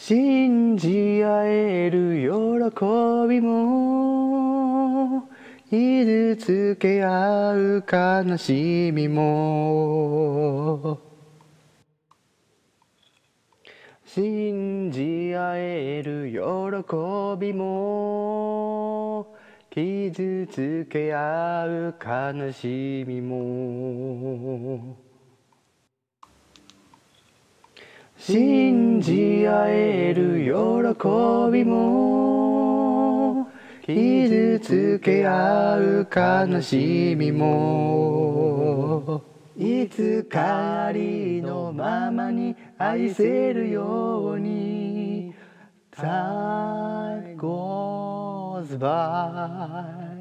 信じ合える喜びも傷つけ合う悲しみも。信じ合える喜びも傷つけ合う悲しみも。信じ合える喜びも傷つけ合う悲しみもいつかありのままに愛せるように Time goes by.